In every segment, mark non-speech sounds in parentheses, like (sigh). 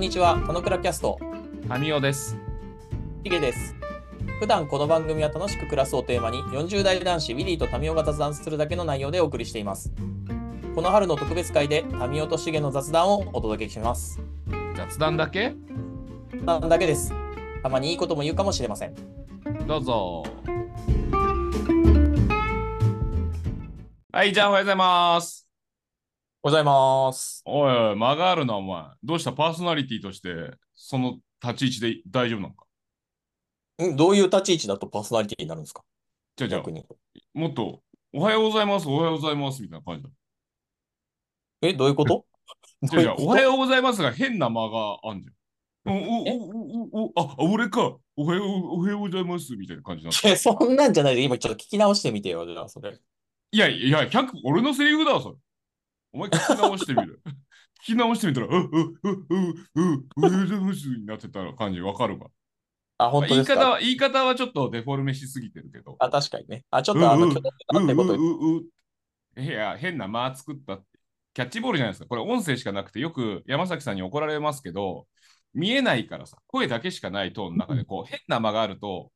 んにちは、たのくらキャスト、タミオです。ヒゲです。普段この番組は楽しく暮らすをテーマに、40代男子ウィリーとタミオが雑談するだけの内容でお送りしています。この春の特別会で、タミオとシゲの雑談をお届けします。雑談だけ？なんだけです。たまにいいことも言うかもしれません。どうぞ。はい、じゃあおはようございます。おはようございます。おいおい、間があるな、お前。どうしたパーソナリティとして、その立ち位置で大丈夫なのか？ん？どういう立ち位置だとパーソナリティになるんですか？じゃあじゃあ逆、に。もっと、おはようございます、おはようございます、みたいな感じだ。え、どういうこと？じゃあじゃあ、おはうようございますが変な間があんじゃん。お、お、お、お、お、あ、俺か。おはよう、おはようございます、みたいな感じになって。いやそんなんじゃないで、今ちょっと聞き直してみてよ、じゃあ、それ。いやいや、100、俺のセリフだわ、それ。お前聞き直してみる。(laughs) 聞き直してみたら、う、う、う、う、う、う、う、う、になってた感じわかるか。あ、本当ですか言い方は、言い方はちょっとデフォルメしすぎてるけど。あ、確かにね。あ、ちょっとあの、うんうっとなってこと言っう、う、う、う、いや、変な間作ったって。キャッチボールじゃないですか。これ音声しかなくて、よく山崎さんに怒られますけど、見えないからさ、声だけしかないトーンの中で、こう、変な間があると、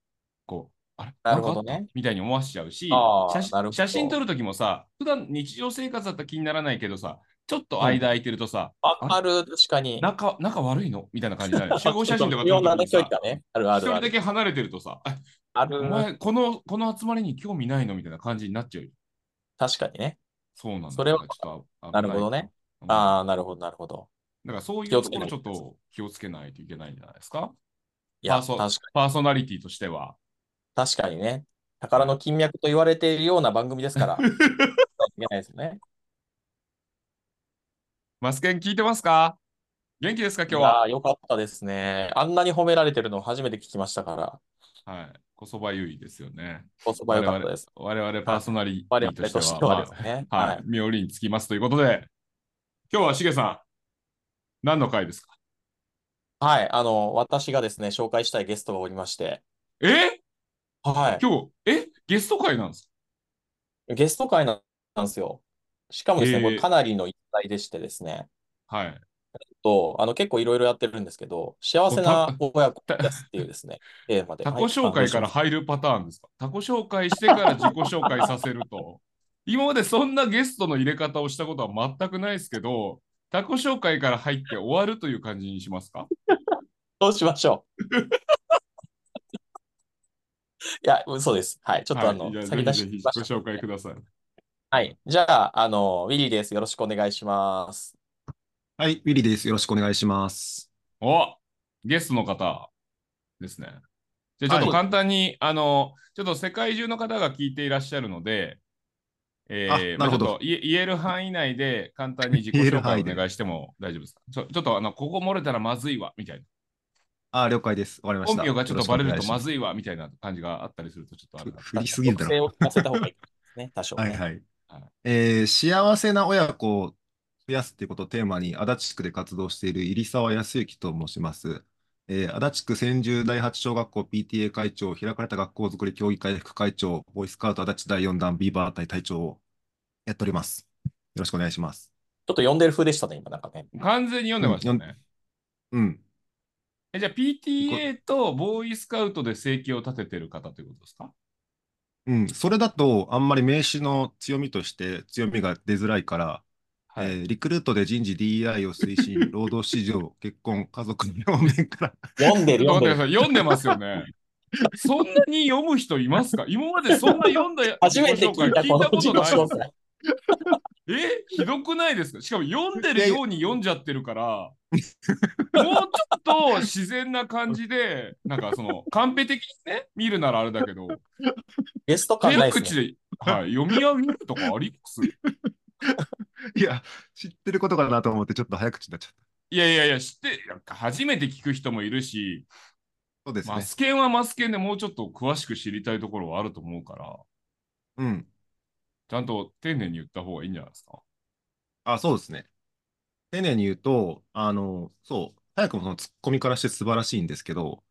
こう、あれ？なるほどねみたいに思わせちゃうし、写写真撮るときもさ、普段日常生活だったら気にならないけどさ、ちょっと間空いてるとさ、わかる、確かに。仲、仲悪いの？みたいな感じになる。(laughs) 集合写真とか撮るとさね。あるあ一人だるある。け離れてるとさ、あ (laughs) あるお前、この、この集まりに興味ないの？みたいな感じになっちゃうよ。確かにね。そうなんだ。それはちょっと危なるほどね。うんああ、なるほど、なるほど。だからそういうところちょっとと気をつけないといけないんじゃないですか？いや、パーソナリティとしては。に、確かにね。宝の金脈と言われているような番組ですから。いけないですよね。マスケン聞いてますか？元気ですか今日いやは。ーよかったですね。あんなに褒められてるの初めて聞きましたから、はい。こそばゆいですよね。おそばよかったです。我々パーソナリテ我ィと々としては、はですね。まあははいい。。妙理につきますということで、今日はしげさん、何の回ですか？はい。あの、私がですね、紹介したいゲストがおりまして、え？は今日、え？ゲスト会なんですい。ゲスト会なんですよ。しかもですね、へーこれかなりの一体でしてですね、かはい。と、あの、結構いろいろやってるんですけど、幸せな親子ですっていうですね、(laughs) テーマで。他己はい紹介から入るパターンですか？他己紹介してから自己紹介させると。(laughs) 今までそんなゲストの入れ方をしたことは全くないですけど、他己紹介から入って終わるという感じにしますか？(laughs) どうしましょう。いや、嘘です。はい。ちょっとあの、はい、先出しぜひぜひましたご紹介ください。はい。じゃあ、あの、ウィリーです。よろしくお願いします。はい、ウィリーです。よろしくお願いします。おゲストの方ですね。じゃあちょっと簡単に、あの、ちょっと世界中の方が聞いていらっしゃるので、えーあなるほどまあちょっと言え言える範囲内で簡単に自己紹介お願いしても大丈夫ですか？ちょちょっとあの、ここ漏れたらまずいわ、みたいな。あ、了解です。わかりました。本名がちょっとバレるとまい。ずいわ、みたいな感じがあったりするとちょっとあるな。振りすぎるだろ。特性を聞かせた方がいいですね。多少ね。はいはいはい。えー幸せな親子を増やすっていうことをテーマに、足立区で活動している入沢康之と申します。えー足立区千住第八小学校 PTA 会長、開かれた学校づくり協議会副会長、ボーイスカウト足立第4弾ビーバー隊隊長をやっております。よろしくお願いします。ちょっと読んでる風でしたね、今なんかね。完全に読んでましたうんね。うん。えじゃあ PTA とボーイスカウトで生計を立ててる方ということですか？うん。それだと、あんまり名詞の強みとして強みが出づらいから、はい。えーリクルートで人事 DEI を推進、(laughs) 労働市場、結婚、家族の両面から、読んでる、読んでますよね。そんなに読む人いますか？今までそんな読んだ初めて聞いた、ことない。え？ひどくないですか？しかも読んでるように読んじゃってるから、(laughs) もうちょっと自然な感じで、なんかその、カンペ的にね、見るならあれだけど、ゲスト感ない早ですね。口で、はい、読み上げるとかあります？(laughs) いや、知ってることかなと思って、ちょっと早口になっちゃった。いやいやいや、知って、なんか初めて聞く人もいるし、そうですね。マスケンはマスケンでもうちょっと詳しく知りたいところはあると思うから、うん。ちゃんと丁寧に言った方がいいんじゃないですか？あ、そうですね。丁寧に言うと、あの、そう、早くもそのツッコミからして素晴らしいんですけど、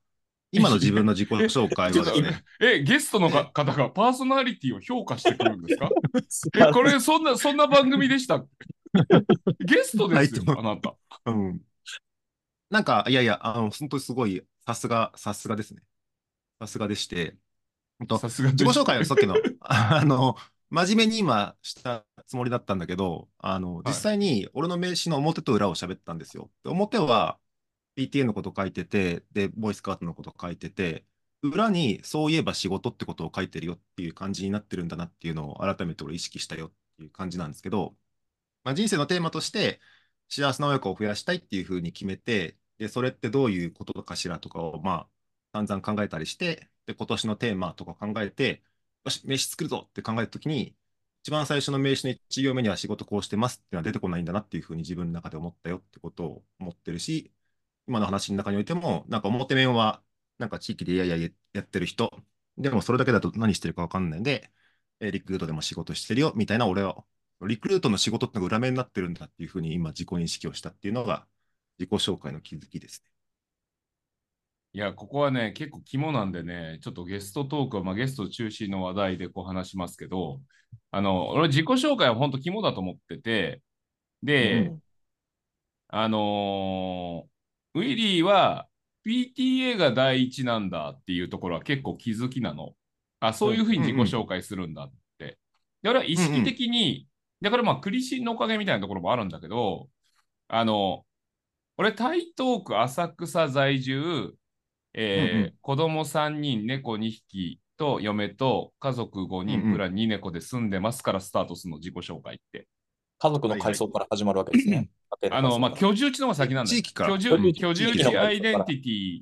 今の自分の自己紹介はですね、(laughs) え、ゲストのか方がパーソナリティを評価してくるんですか？(laughs) え、いこれそんな、そんな番組でした (laughs) ゲストですよ、はいあなた。うん。なんか、いやいや、あの、本当にすごい、さすが、さすがですね。さすがでして、ほんとさすが自己紹介はさっきの、あの、真面目に今したつもりだったんだけど、あの、い実際に俺の名刺の表と裏を喋ったんですよ。で表は PTA のこと書いてて、で、ボイスカートのこと書いてて、裏にそういえば仕事ってことを書いてるよっていう感じになってるんだなっていうのを改めて俺意識したよっていう感じなんですけど、まあ、人生のテーマとして幸せな親子を増やしたいっていうふうに決めて、で、それってどういうことかしらとかを、まあ、散々考えたりして、で、今年のテーマとか考えて、よし、名刺作るぞって考えたときに、一番最初の名刺の1行目には仕事こうしてますっていうのは出てこないんだなっていうふうに自分の中で思ったよってことを思ってるし、今の話の中においても、なんか表面は、なんか地域でいやいややってる人、でもそれだけだと何してるかわかんないんで、リクルートでも仕事してるよみたいな俺は、リクルートの仕事ってのが裏面になってるんだっていうふうに今自己認識をしたっていうのが自己紹介の気づきですね。いや、ここはね、結構肝なんでね、ちょっとゲストトークは、まあ、ゲスト中心の話題でこう話しますけど、あの、俺自己紹介は本当肝だと思ってて、で、うんあのーウィリーは PTA が第一なんだっていうところは結構気づきなの。あ、そういうふうに自己紹介するんだって。で、俺は意識的に、だからまあ、クリシンのおかげみたいなところもあるんだけど、あの、俺、台東区浅草在住、えーうん。うん子供3人、猫2匹と嫁と家族5うんうん。人プラン2猫で住んでますからスタートするの、自己紹介って。家族の階層から始まるわけですね。あの、まあ、居住地の方が先なんだよ。地域から。居住居住地アイデンティティ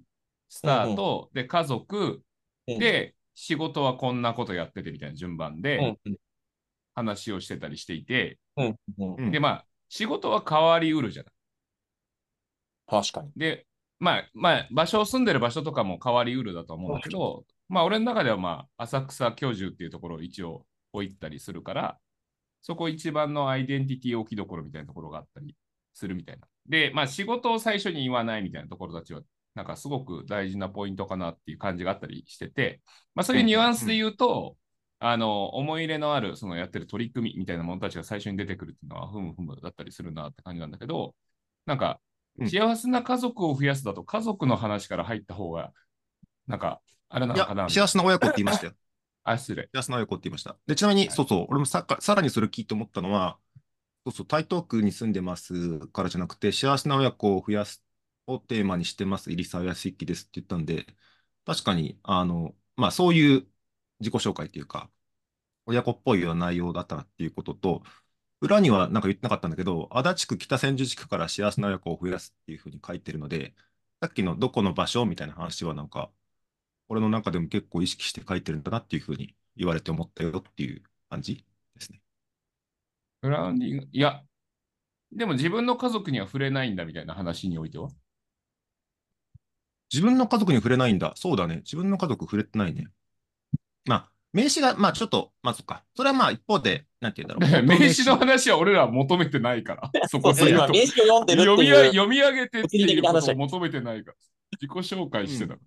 スタート、で、家族、うん、で、仕事はこんなことやっててみたいな順番でうんうん。話をしてたりしていて、うんうんうん。で、まあ、仕事は変わりうるじゃない。確かに。で、まあ、まあ、場所を住んでる場所とかも変わりうるだと思うんだけど、まあ、俺の中では、まあ、浅草居住っていうところを一応置いたりするから、そこ一番のアイデンティティ置きどころみたいなところがあったりするみたいな。で、まあ、仕事を最初に言わないみたいなところたちは、なんかすごく大事なポイントかなっていう感じがあったりしてて、まあ、そういうニュアンスで言うと、あの、思い入れのある、そのやってる取り組みみたいなものたちが最初に出てくるっていうのは、ふむふむだったりするなって感じなんだけど、なんか、うん幸せな家族を増やすだと、家族の話から入った方が、なんか、あれないのかな？や、幸せな親子って言いましたよ。(laughs) あ、失礼。幸せな親子って言いました。で、ちなみに、はいそうそう、俺もささらにそれ聞いて思ったのは、そうそう、台東区に住んでますからじゃなくて、幸せな親子を増やすをテーマにしてます、入沢康之ですって言ったんで、確かに、あの、まあ、そういう自己紹介っていうか、親子っぽいような内容だったなっていうことと、裏にはなんか言ってなかったんだけど、足立区北千住地区から幸せな親子を増やすっていうふうに書いてるので、さっきのどこの場所みたいな話はなんか、俺の中でも結構意識して書いてるんだなっていうふうに言われて思ったよっていう感じですね。グラウンディング、いや、でも自分の家族には触れないんだみたいな話においては？自分の家族に触れないんだ。そうだね。自分の家族触れてないね。まあ、名刺が、まあちょっと、まあそっか。それはまあ一方で、なんて言うんだろう。(laughs) 名刺の話は俺らは求めてないから。(laughs) そこで言うと名刺を読んでる読み上いう。読み上げてっていうことを求めてないから。自己紹介してた。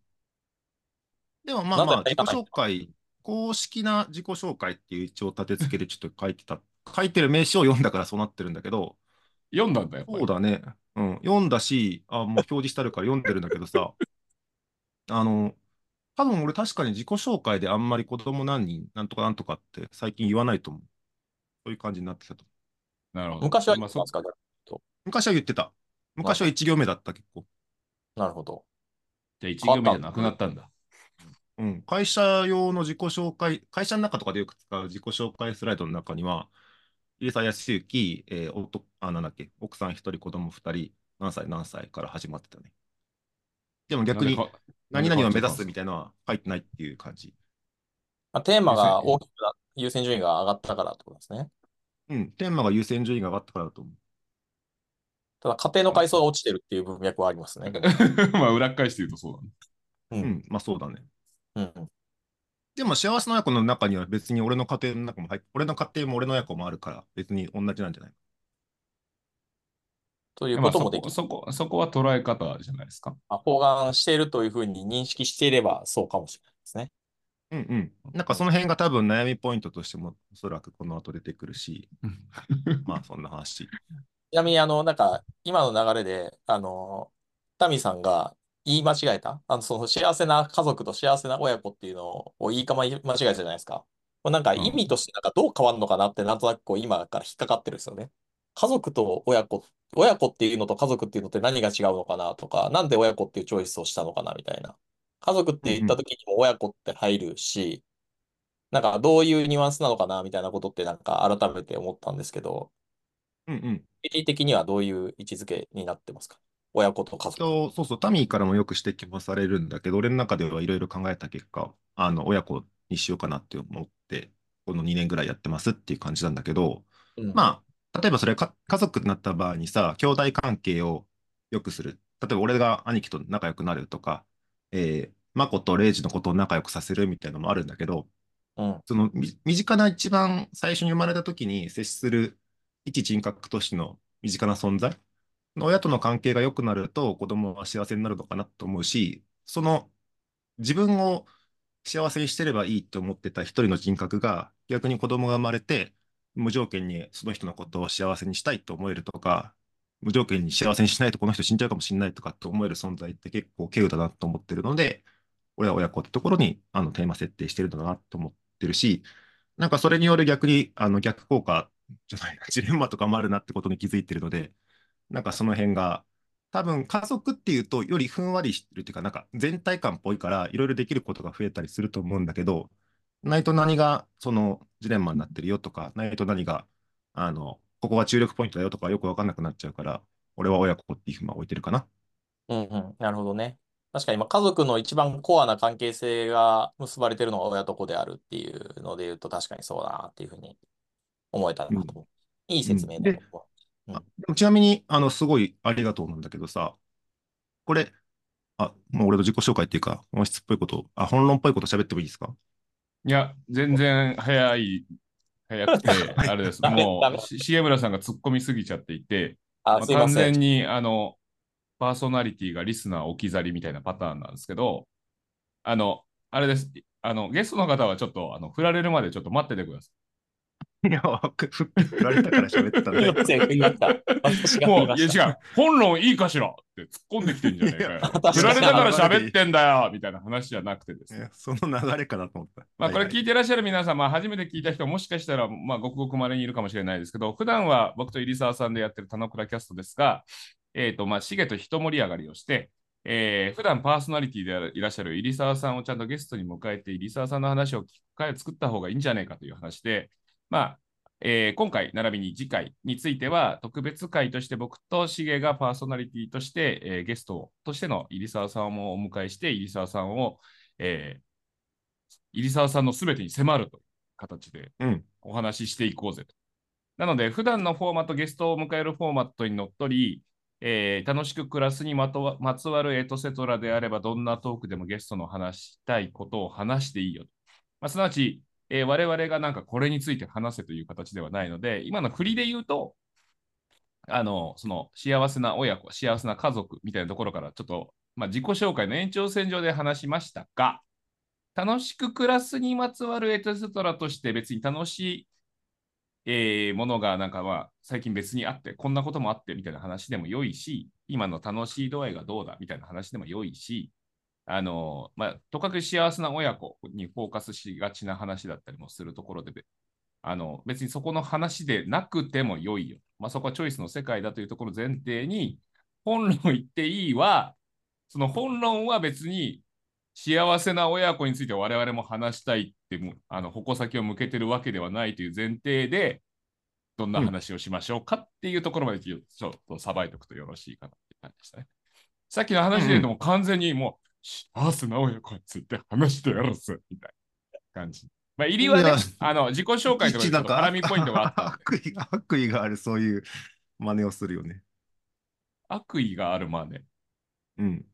でもまあまあ、自己紹介、公式な自己紹介っていう一応立て付けでちょっと書いてた。(laughs) 書いてる名詞を読んだからそうなってるんだけど、読んだんだよ。そうだね。うん。読んだし、あ、もう表示してあるから読んでるんだけどさ、あの、多分俺確かに自己紹介であんまり子供何人、なんとかなんとかって最近言わないと思う。そういう感じになってきたと。なるほど。昔は言まあってますか昔は言ってた。昔は1行目だった、結構。なるほど。じゃあ1行目じゃなくなったんだ。うん。会社用の自己紹介、会社の中とかでよく使う自己紹介スライドの中には、入澤康之、えー、おとあ、なんだっけ、奥さん1人、子供2人、何歳何歳から始まってたね。でも逆に、何々を目指すみたいなのは書いてないっていう感じ。まあ、テーマが大きくな、優先順位が上がったからってことですね。うん。テーマが優先順位が上がったからだと思う。ただ、家庭の階層が落ちてるっていう文脈はありますね。(laughs) まあ、裏っ返して言うとそうだね。う。うんん。まあそうだね。うん。でも幸せな親子の中には別に俺の家庭の中も入っ俺の家庭も俺の親子もあるから別に同じなんじゃない？ということもできる。こそこそこは捉え方じゃないですか。まあ包含しているというふうに認識していればそうかもしれないですね。うんうん。なんかその辺が多分悩みポイントとしてもおそらくこの後出てくるし、(laughs) まあそんな話。ちなみに、あの、なんか、今の流れで、あの、タミさんが言い間違えた？あの、その幸せな家族と幸せな親子っていうのを言いかま間違えたじゃないですか。これなんか意味としてなんかどう変わるのかなってなんとなくこう今から引っかかってるんですよね。家族と親子、親子っていうのと家族っていうのって何が違うのかなとか、なんで親子っていうチョイスをしたのかなみたいな。家族って言った時にも親子って入るし、なんかどういうニュアンスなのかなみたいなことってなんか改めて思ったんですけど、うんうん。的にはどういう位置づけになってますか？親子と家族。そうそうそう、タミーからもよく指摘もされるんだけど、俺の中ではいろいろ考えた結果、あの、親子にしようかなって思って、この2年ぐらいやってますっていう感じなんだけど、うんまあ、例えばそれか家族になった場合にさ、兄弟関係を良くする。例えば俺が兄貴と仲良くなるとか、えー、マコとレイジのことを仲良くさせるみたいなのもあるんだけど、うん。そのみ身近な一番最初に生まれた時に接する一人格としての身近な存在、親との関係が良くなると子供は幸せになるのかなと思うし、その自分を幸せにしてればいいと思ってた一人の人格が逆に子供が生まれて無条件にその人のことを幸せにしたいと思えるとか、無条件に幸せにしないとこの人死んじゃうかもしれないとかって思える存在って結構稀有だなと思ってるので、俺は親子ってところにあのテーマ設定してるんだなと思ってるし、なんかそれによる逆にあの逆効果じゃないな、ジレンマとかもあるなってことに気づいてるので、なんかその辺が、多分家族っていうとよりふんわりしてるっていうか、なんか全体感っぽいから、いろいろできることが増えたりすると思うんだけど、ないと何がそのジレンマになってるよとか、ないと何が、あの、ここが注力ポイントだよとかよくわかんなくなっちゃうから、俺は親子っていうふうに置いてるかな。うんうん。なるほどね。確かに、まあ、家族の一番コアな関係性が結ばれてるのが親と子であるっていうので言うと、確かにそうだなっていうふうに思えたなと。いい説明だでと思あでもちなみに、あの、すごいありがとうなんだけどさ、これ、あ、もう俺の自己紹介っていうか、本質っぽいこと、あ、本論っぽいこと喋ってもいいですか？いや、全然早い、早くて、(laughs) あれです。もう、し重村さんが突っ込みすぎちゃっていて、あ、まあ完。全に、あの、パーソナリティがリスナー置き去りみたいなパターンなんですけど、あの、あれです。あの、ゲストの方はちょっと、あの、振られるまでちょっと待っててくださいや、ふふ振られたから喋ってたんで。すいません、振りました。私い。が振もう。違う。本論いいかしらって突っ込んできてんじゃねえかよ振 (laughs) られたから喋ってんだよみたいな話じゃなくてですね。えその流れかなと思った。まあ、これ聞いてらっしゃる皆さん、まあ、初めて聞いた人、もしかしたら、まあ、ごくごく稀にいるかもしれないですけど、普段は僕と入澤さんでやってる田之倉キャストですが、えっ、と、まあ、シゲと一盛り上がりをして、えー普段パーソナリティでいらっしゃる入澤さんをちゃんとゲストに迎えて、入澤さんの話を聞く会を作った方がいいんじゃないかという話で、まあ、えー今回、並びに次回については、特別会として僕とシゲがパーソナリティとして、えーゲストとしての入澤さんをお迎えして、入澤さんを、えー入澤さんのすべてに迫るという形でうん。お話ししていこうぜと。なので、普段のフォーマット、ゲストを迎えるフォーマットにのっとり、えー楽しく暮らすにまとわまつわるエトセトラであれば、どんなトークでもゲストの話したいことを話していいよと。まあ、すなわち、えー我々がなんかこれについて話せという形ではないので、今の振りで言うと、あの、その幸せな親子、幸せな家族みたいなところからちょっと、まあ、自己紹介の延長線上で話しましたが、楽しく暮らすにまつわるエトセトラとして別に楽しい、えーものがなんかまあ最近別にあって、こんなこともあってみたいな話でも良いし、今の楽しい度合いがどうだみたいな話でも良いし、あのまあ、とかく幸せな親子にフォーカスしがちな話だったりもするところで、あの別にそこの話でなくても良いよ。まあ、そこはチョイスの世界だというところを前提に、本論言っていいは、その本論は別に幸せな親子について我々も話したいってもあの矛先を向けてるわけではないという前提で、どんな話をしましょうかっていうところまでちょっとさばいておくとよろしいかなって感じでしたね。さっきの話で言うともう完全にもう、幸せな親子について話してやるぜみたいな感じ。まあ、入りはねあの自己紹介とかでちょっと絡みポイントがあった悪意、(laughs) 悪意がある、そういう真似をするよね。悪意があるまで。うん。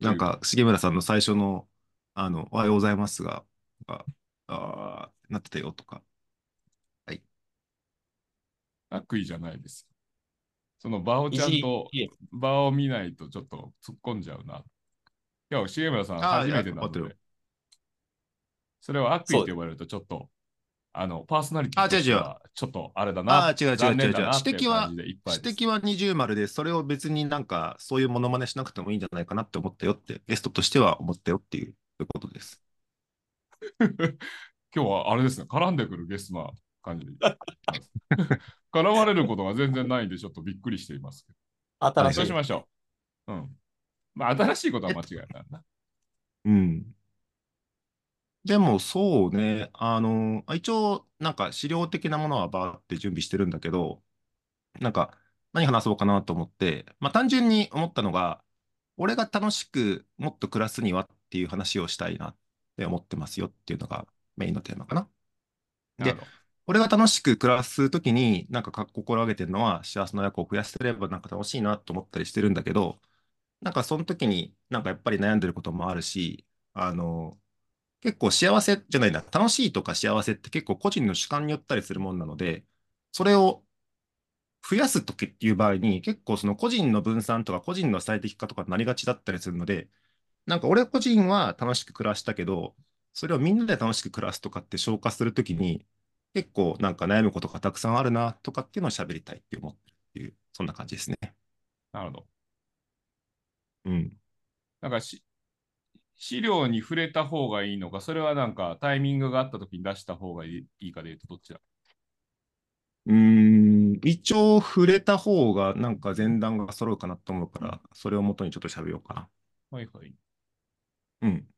なんか、重村さんの最初の、あの、おはようございますが、ああーなってたよとか。悪意じゃないです。その場をちゃんと、いい場を見ないとちょっと突っ込んじゃうな。いや、重村さんあ初めてなので、それを悪意と呼ばれるとちょっとあの、パーソナリティとしては、ちょっとあれだな。あ違う違う違う残念だなっていう指摘は指摘は二重丸で、それを別になんか、そういうモノマネしなくてもいいんじゃないかなって思ったよって、ゲストとしては思ったよっていうことです。(laughs) (laughs) 今日はあれですね、絡んでくるゲストな感じで。(laughs) 絡まれることが全然ないんで、ちょっとびっくりしていますけど。新しいそうし。ましょう。うん。まあ、新しいことは間違いないな。(laughs) うん。でもそうね、あの、一応、なんか資料的なものはバーって準備してるんだけど、なんか何話そうかなと思って、まあ単純に思ったのが、俺が楽しくもっと暮らすにはっていう話をしたいなって思ってますよっていうのがメインのテーマかな。で俺が楽しく暮らすときに、なんかか心がけてるのは、幸せな親子を増やせればなんか楽しいなと思ったりしてるんだけど、なんかその時になんかやっぱり悩んでることもあるし、あの、結構幸せじゃないな、楽しいとか幸せって結構個人の主観によったりするもんなので、それを増やすときっていう場合に、結構その個人の分散とか個人の最適化とかになりがちだったりするので、なんか俺個人は楽しく暮らしたけど、それをみんなで楽しく暮らすとかって消化するときに、結構なんか悩むことがたくさんあるなとかっていうのを喋りたいって思ってるっていう、そんな感じですね。なるほど。うん。なんかし、資料に触れた方がいいのか、それはなんかタイミングがあった時に出した方がいいかで言うとどっちだ？うーん、一応触れた方がなんか前段が揃うかなと思うから、それをもとにちょっと喋ろうかな。はいはい。うん。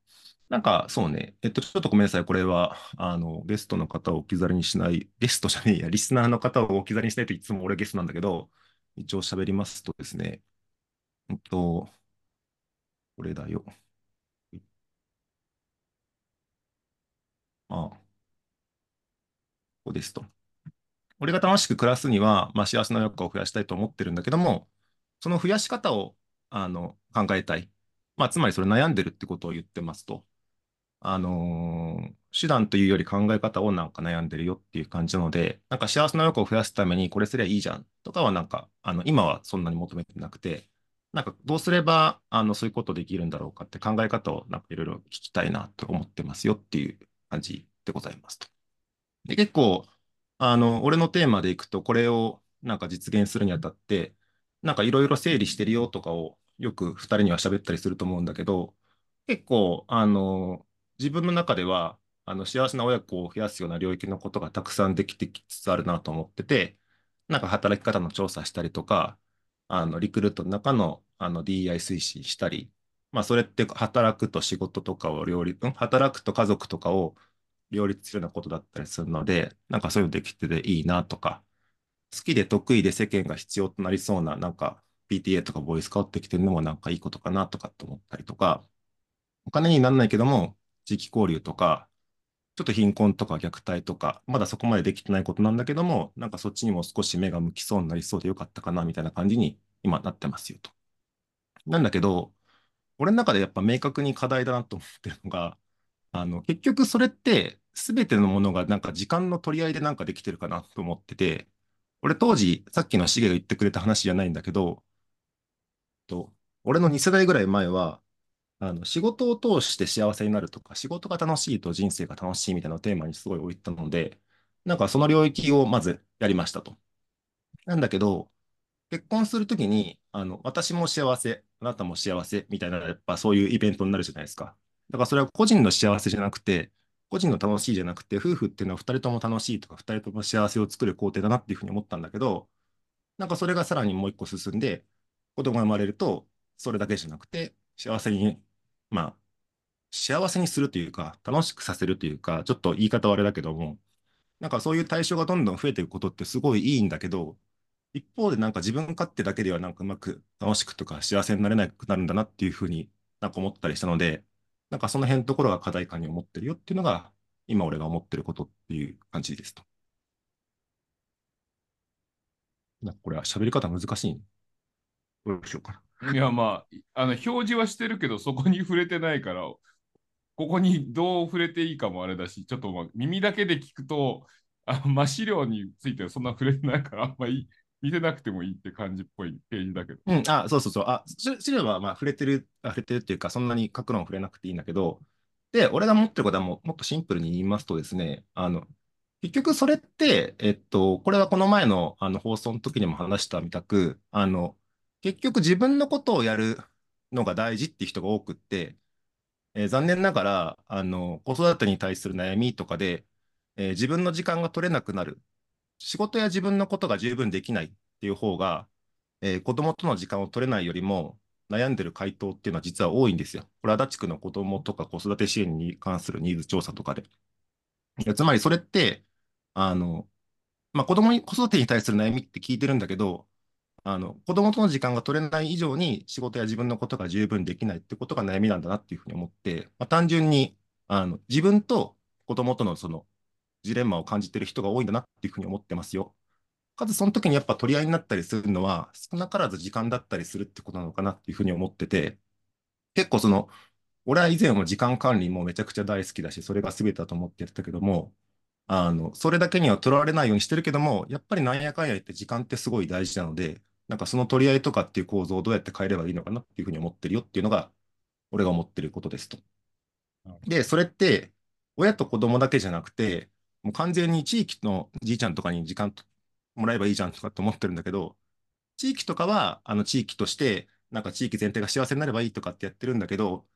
なんかそうね、えっと、ちょっとごめんなさい。これは、あの、ゲストの方を置き去りにしない、ゲストじゃねえや、リスナーの方を置き去りにしないといつも俺ゲストなんだけど、一応喋りますとですね、えっと、これだよ。ああ、ここですと。俺が楽しく暮らすには、まあ、幸せな親子を増やしたいと思ってるんだけども、その増やし方をあの考えたい。まあ、つまりそれ悩んでるってことを言ってますと。あのー手段というより考え方をなんか悩んでるよっていう感じなので、なんか幸せな親子を増やすためにこれすりゃいいじゃんとかはなんか、あの今はそんなに求めてなくて、なんかどうすればあのそういうことできるんだろうかって考え方をなんかいろいろ聞きたいなと思ってますよっていう感じでございますと。で、結構、あの、俺のテーマでいくと、これをなんか実現するにあたって、なんかいろいろ整理してるよとかをよく二人には喋ったりすると思うんだけど、結構、あの、自分の中では、あの、幸せな親子を増やすような領域のことがたくさんできてきつつあるなと思ってて、なんか働き方の調査したりとか、あの、リクルートの中の、あの、DI 推進したり、まあ、それって働くと仕事とかを両立、働くと家族とかを両立するようなことだったりするので、なんかそういうのできてていいなとか、好きで得意で世間が必要となりそうな、なんか PTA とかボイス変わってきてるのもなんかいいことかなとかって思ったりとか、お金にならないけども、地域交流とか、ちょっと貧困とか虐待とか、まだそこまでできてないことなんだけども、なんかそっちにも少し目が向きそうになりそうでよかったかなみたいな感じに今なってますよと。なんだけど、俺の中でやっぱ明確に課題だなと思ってるのが、あの、結局それって全てのものがなんか時間の取り合いでなんかできてるかなと思ってて、俺当時、さっきのシゲが言ってくれた話じゃないんだけど、と俺の2世代ぐらい前は、あの仕事を通して幸せになるとか、仕事が楽しいと人生が楽しいみたいなテーマにすごい置いたので、なんかその領域をまずやりましたと。なんだけど、結婚するときに、あの、私も幸せ、あなたも幸せみたいな、やっぱそういうイベントになるじゃないですか。だからそれは個人の幸せじゃなくて、個人の楽しいじゃなくて、夫婦っていうのは2人とも楽しいとか、2人とも幸せを作る工程だなっていうふうに思ったんだけど、なんかそれがさらにもう一個進んで、子供が生まれると、それだけじゃなくて、幸せに、まあ、幸せにするというか、楽しくさせるというか、ちょっと言い方はあれだけども、なんかそういう対象がどんどん増えていくことってすごいいいんだけど、一方でなんか自分勝手だけではなんかうまく楽しくとか幸せになれなくなるんだなっていうふうになんか思ったりしたので、なんかその辺のところが課題感に思ってるよっていうのが、今俺が思ってることっていう感じですと。なんかこれは喋り方難しいね。どうしようかな。いや、まあ、あの、表示はしてるけど、そこに触れてないから、ここにどう触れていいかもあれだし、ちょっとまあ耳だけで聞くと、あまあ、資料についてはそんな触れてないから、あんまり見てなくてもいいって感じっぽいページだけど。うん、あ、そうそうそう。あ、資料はまあ触れてる、触れてるっていうか、そんなに書くの触れなくていいんだけど、で、俺が持ってることはももっとシンプルに言いますとですね、あの、結局それって、えっと、これはこの前のあの放送の時にも話したみたく、あの、結局自分のことをやるのが大事って人が多くって、えー残念ながら、あの、子育てに対する悩みとかで、えー自分の時間が取れなくなる。仕事や自分のことが十分できないっていう方が、えー子供との時間を取れないよりも悩んでる回答っていうのは実は多いんですよ。これ、足立区の子供とか子育て支援に関するニーズ調査とかで。いやつまりそれって、あの、まあ、子供に、子育てに対する悩みって聞いてるんだけど、あの、子供との時間が取れない以上に仕事や自分のことが十分できないってことが悩みなんだなっていうふうに思って、まあ、単純に、あの、自分と子供とのそのジレンマを感じてる人が多いんだなっていうふうに思ってますよ。かつ、その時にやっぱ取り合いになったりするのは、少なからず時間だったりするってことなのかなっていうふうに思ってて、結構その、俺は以前は時間管理もめちゃくちゃ大好きだし、それが全てだと思ってやってたけども、あの、それだけには取られないようにしてるけども、やっぱりなんやかんや言って時間ってすごい大事なので、なんかその取り合いとかっていう構造をどうやって変えればいいのかなっていうふうに思ってるよっていうのが、俺が思ってることですと。で、それって、親と子供だけじゃなくて、もう完全に地域のじいちゃんとかに時間ともらえばいいじゃんとかって思ってるんだけど、地域とかは、あの地域として、なんか地域全体が幸せになればいいとかってやってるんだけど、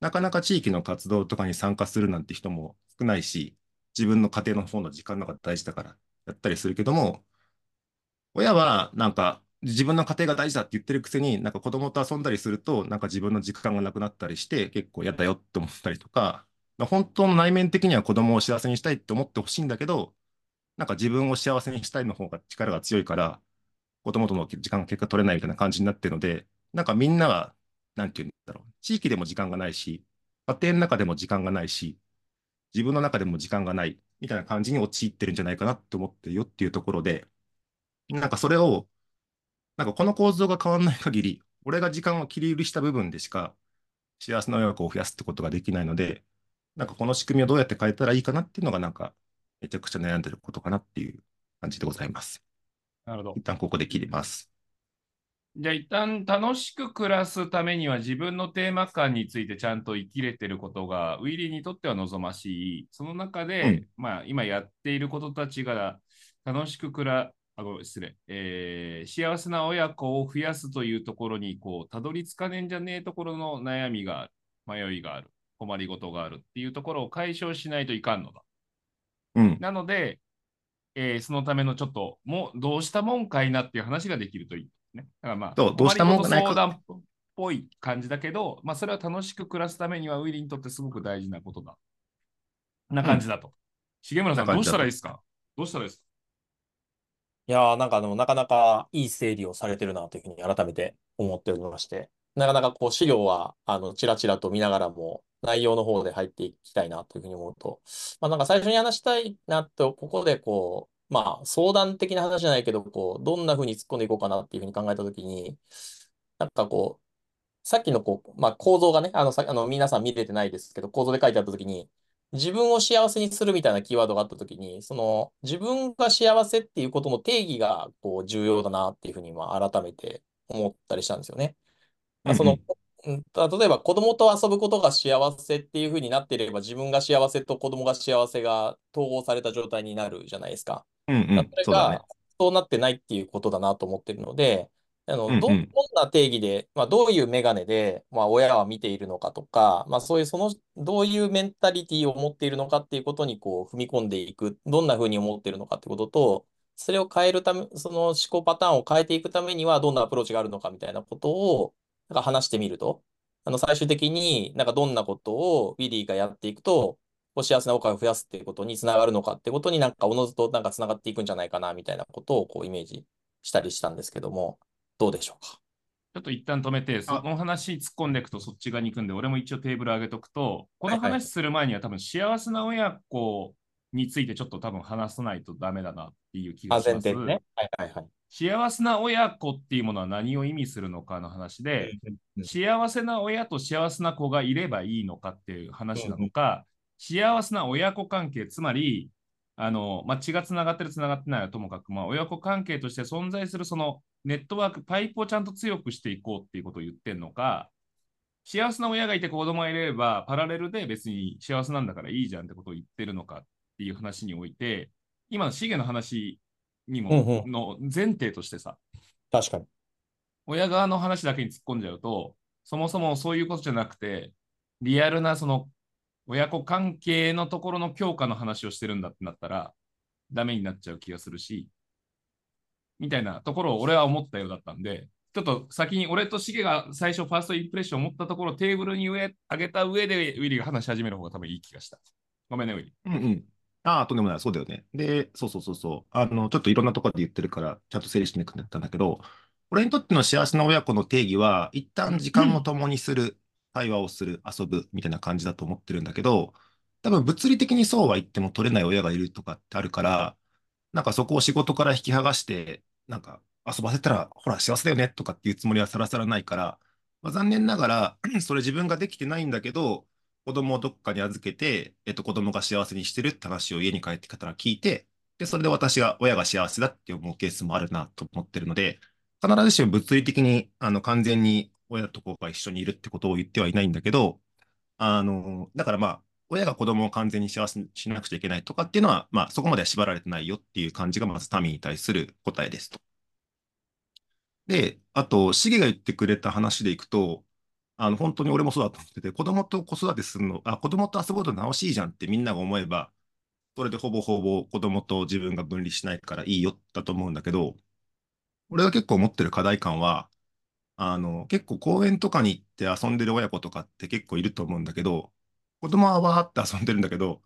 なかなか地域の活動とかに参加するなんて人も少ないし、自分の家庭の方の時間の方が大事だからやったりするけども、親はなんか自分の家庭が大事だって言ってるくせに、なんか子供と遊んだりすると、なんか自分の時間がなくなったりして、結構嫌だよって思ったりとか、本当の内面的には子供を幸せにしたいって思ってほしいんだけど、なんか自分を幸せにしたいの方が力が強いから、子供との時間が結果取れないみたいな感じになってるので、なんかみんなは、なんて言うんだろう、地域でも時間がないし、家庭の中でも時間がないし、自分の中でも時間がないみたいな感じに陥ってるんじゃないかなって思ってるよっていうところで、なんかそれを、なんかこの構造が変わらない限り、俺が時間を切り売りした部分でしか幸せな親子を増やすってことができないので、なんかこの仕組みをどうやって変えたらいいかなっていうのがなんかめちゃくちゃ悩んでることかなっていう感じでございます。なるほど。一旦ここで切ります。じゃあ一旦楽しく暮らすためには自分のテーマ感についてちゃんと生きれてることがウィリーにとっては望ましい。その中で、うんまあ今やっていることたちが楽しく暮ら、あ、ごめん、失礼、えー幸せな親子を増やすというところにこうたどり着かねえんじゃねえところの悩みがある、迷いがある、困りごとがあるっていうところを解消しないといかんのだ。うん。なので、えーそのためのちょっと、もうどうしたもんかいなっていう話ができるといいね。だからまあ、どうしたもんかないかっぽい感じだけど、まあ、それは楽しく暮らすためにはウィリーにとってすごく大事なことだ。な感じだと。重村さん、どうしたらいいですか？どうしたらいいですか？いやー、なんかでもなかなかいい整理をされてるなというふうに改めて思っておりまして、なかなかこう資料は、あの、ちらちらと見ながらも、内容の方で入っていきたいなというふうに思うと、まあなんか最初に話したいなと、ここでこう、まあ相談的な話じゃないけど、こう、どんなふうに突っ込んでいこうかなっていうふうに考えたときに、なんかこう、さっきのこう、まあ構造がね、あの、さ、あの、皆さん見れてないですけど、構造で書いてあったときに、自分を幸せにするみたいなキーワードがあったときに、その自分が幸せっていうことの定義がこう重要だなっていうふうにまあ改めて思ったりしたんですよね。まあその、うん例えば子供と遊ぶことが幸せっていうふうになっていれば自分が幸せと子供が幸せが統合された状態になるじゃないですか。うんうん。それが。そうなってないっていうことだなと思ってるので、あの、うんうん。ど、どんな定義で、まあ、どういうメガネで、まあ、親は見ているのかとか、まあ、そういう、その、どういうメンタリティを持っているのかっていうことに、こう、踏み込んでいく、どんな風に思っているのかってことと、それを変えるため、その思考パターンを変えていくためには、どんなアプローチがあるのかみたいなことを、なんか話してみると、あの、最終的になんかどんなことをウィリーがやっていくと、こう幸せな岡を増やすっていうことにつながるのかってことになんかおのずとなんかつながっていくんじゃないかなみたいなことをこうイメージしたりしたんですけども、どうでしょうか？ちょっと一旦止めて、その話突っ込んでいくとそっち側に行くんで、俺も一応テーブル上げとくと、この話する前には多分幸せな親子についてちょっと多分話さないとダメだなっていう気があ、します。ね。はいはいはい。幸せな親子っていうものは何を意味するのかの話で、うん幸せな親と幸せな子がいればいいのかっていう話なのか、幸せな親子関係、つまり、あの、まあ、血がつながってるつながってないはともかく、まあ、親子関係として存在するそのネットワーク、パイプをちゃんと強くしていこうっていうことを言ってるのか、幸せな親がいて子供がいれば、パラレルで別に幸せなんだからいいじゃんってことを言ってるのかっていう話において、今のシゲの話にうんも、うの前提としてさ、確かに。親側の話だけに突っ込んじゃうと、そもそもそういうことじゃなくて、リアルなその親子関係のところの強化の話をしてるんだってなったら、ダメになっちゃう気がするし、みたいなところを俺は思ったようだったんで、ちょっと先に俺とシゲが最初ファーストインプレッションを持ったところテーブルに上上げた上でウィリーが話し始める方が多分いい気がした。ごめんね、ウィリー。うんうん。ああ、とんでもない。そうだよね。で、そうそうそうそう。あの、ちょっといろんなところで言ってるから、ちゃんと整理していくんだったんだけど、俺にとっての幸せな親子の定義は、一旦時間を共にする、対話をする、遊ぶみたいな感じだと思ってるんだけど、多分物理的にそうは言っても取れない親がいるとかってあるから、なんかそこを仕事から引き剥がして、なんか遊ばせたら、ほら、幸せだよねとかっていうつもりはさらさらないから、まあ、残念ながら、(clears throat) それ自分ができてないんだけど、子供をどっかに預けて、えっと、子供が幸せにしてるって話を家に帰ってきたら聞いて、で、それで私が、親が幸せだって思うケースもあるなと思ってるので、必ずしも物理的に、あの、完全に親と子が一緒にいるってことを言ってはいないんだけど、あの、だからまあ、親が子供を完全に幸せにしなくちゃいけないとかっていうのは、まあ、そこまでは縛られてないよっていう感じが、まず民に対する答えですと。で、あと、シゲが言ってくれた話でいくと、あの、本当に俺もそうだと思ってて、子供と子育てするの、あ、子供と遊ぶこと楽しいじゃんってみんなが思えば、それでほぼほぼ子供と自分が分離しないからいいよだと思うんだけど、俺が結構持ってる課題感は、あの、結構公園とかに行って遊んでる親子とかって結構いると思うんだけど、子供はわーって遊んでるんだけど、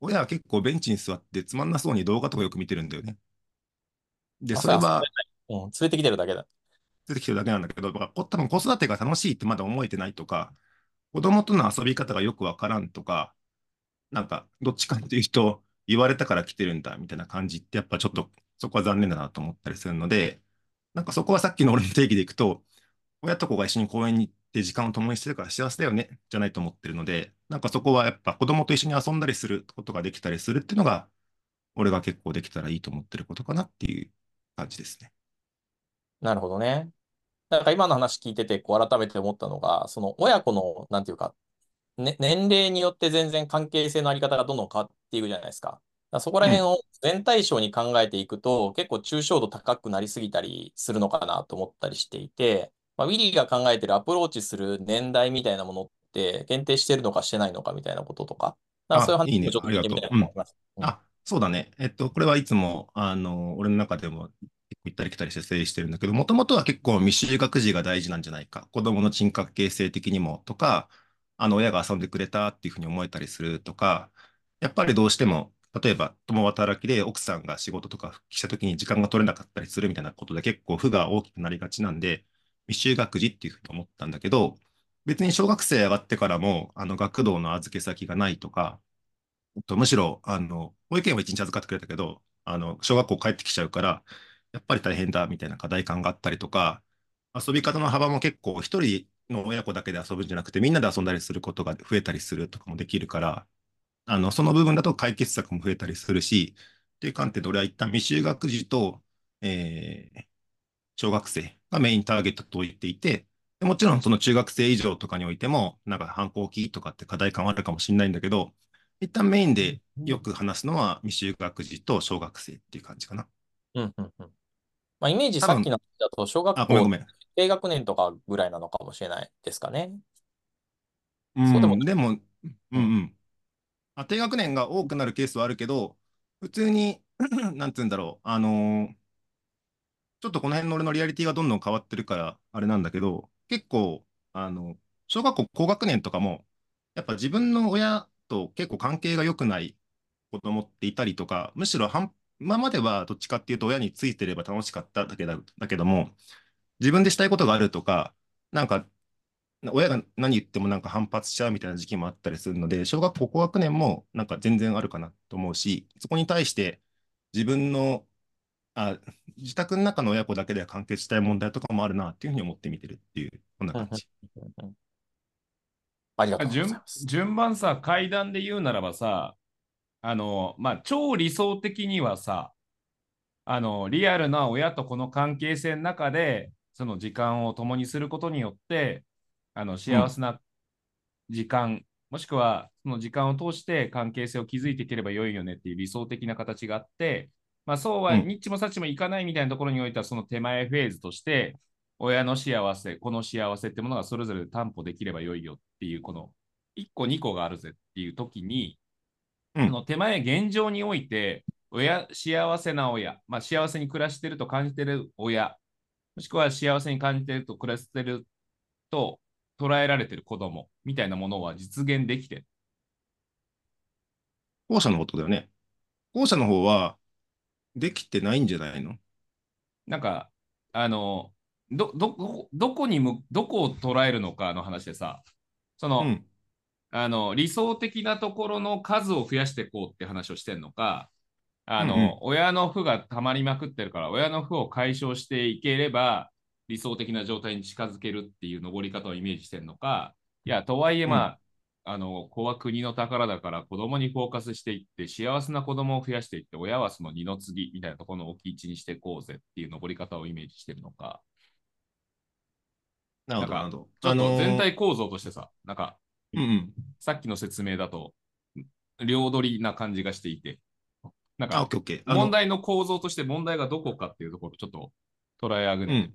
親は結構ベンチに座ってつまんなそうに動画とかよく見てるんだよね。で、それは、うん、連れてきてるだけだ。出てきてるだけなんだけど、だからこ多分子育てが楽しいってまだ思えてないとか、子供との遊び方がよくわからんとか、なんか、どっちかっていうと、言われたから来てるんだみたいな感じって、やっぱちょっとそこは残念だなと思ったりするので、なんかそこはさっきの俺の定義でいくと、親と子が一緒に公園に行って時間を共にしてるから幸せだよね、じゃないと思ってるので、なんかそこはやっぱ子供と一緒に遊んだりすることができたりするっていうのが、俺が結構できたらいいと思ってることかなっていう感じですね。なるほどね。なんか今の話聞いてて、こう改めて思ったのが、その親子の、なんていうか、ね、年齢によって全然関係性のあり方がどんどん変わっていくじゃないですか。だからそこら辺を全対象に考えていくと、結構抽象度高くなりすぎたりするのかなと思ったりしていて、まあ、ウィリーが考えてるアプローチする年代みたいなものって限定してるのかしてないのかみたいなこととか、なんかそういう話もちょっと聞いてみたいなと思います。うんあ、そうだね。えっと、これはいつも、あの、俺の中でも結構行ったり来たりして整理してるんだけど、もともとは結構未就学児が大事なんじゃないか。子供の人格形成的にもとか、あの、親が遊んでくれたっていうふうに思えたりするとか、やっぱりどうしても、例えば共働きで奥さんが仕事とか復帰した時に時間が取れなかったりするみたいなことで結構負が大きくなりがちなんで、未就学児っていうふうに思ったんだけど、別に小学生上がってからも、あの、学童の預け先がないとか、とむしろ、あの、保育園は一日預かってくれたけど、あの、小学校帰ってきちゃうから、やっぱり大変だみたいな課題感があったりとか、遊び方の幅も結構一人の親子だけで遊ぶんじゃなくて、みんなで遊んだりすることが増えたりするとかもできるから、あの、その部分だと解決策も増えたりするし、っていう観点で俺は一旦未就学児と、えー小学生がメインターゲットと言っていて、でもちろんその中学生以上とかにおいても、なんか反抗期とかって課題感はあるかもしれないんだけど、一旦メインでよく話すのは未就学児と小学生っていう感じかな。うんうんうん。まあ、イメージさっきの話だと、小学あ、ごめんご校めん。低学年とかぐらいなのかもしれないですかね。うん、そうでもでも、うんうん。あ、低学年が多くなるケースはあるけど、普通に、(clears throat) なんて言うんだろう、あのーちょっとこの辺の俺のリアリティがどんどん変わってるから、あれなんだけど、結構、あの、小学校高学年とかも、やっぱ自分の親と結構関係が良くない子供っていたりとか、むしろ半今まではどっちかっていうと親についてれば楽しかっただけだ、だけども、自分でしたいことがあるとか、なんか親が何言ってもなんか反発しちゃうみたいな時期もあったりするので、小学校高学年もなんか全然あるかなと思うし、そこに対して自分のあ自宅の中の親子だけでは完結したい問題とかもあるなっていうふうに思って見てるっていう、こんな感じ。うんうんありがとうござい順ます。順番さ、階段で言うならばさ、あの、まあ、超理想的にはさ、あの、リアルな親と子の関係性の中で、その時間を共にすることによって、あの、幸せな時間もしくはその時間を通して関係性を築いていければ良いよねっていう理想的な形があって、まあ、そうはうんニッチもサッチもいかないみたいなところにおいては、その手前フェーズとして、親の幸せ、子の幸せってものがそれぞれ担保できれば良いよっていう、この1個2個があるぜっていう時に、うんその手前現状において、親、幸せな親、まあ、幸せに暮らしてると感じてる親、もしくは幸せに感じてると暮らしてると捉えられてる子供みたいなものは実現できてる。後者のことだよね。後者の方は、できてないんじゃないの？なんか、あの、ど、どこ、どこにむ、どこを捉えるのかの話でさ、その、うん。あの、理想的なところの数を増やしていこうって話をしてんのか、あの、うんうん。親の負が溜まりまくってるから、親の負を解消していければ、理想的な状態に近づけるっていう登り方をイメージしてるのか、いや、とはいえ、まあ、あの、子は国の宝だから子供にフォーカスしていって、幸せな子供を増やしていって、親はその二の次みたいなところの置き位置にしていこうぜっていう登り方をイメージしてるのか、なるほど、んか。ちょっと全体構造としてさ、なんか、ーうんうん。さっきの説明だと、両取りな感じがしていて、なんか、問題の構造として問題がどこかっていうところをちょっと捉え上げる。うん。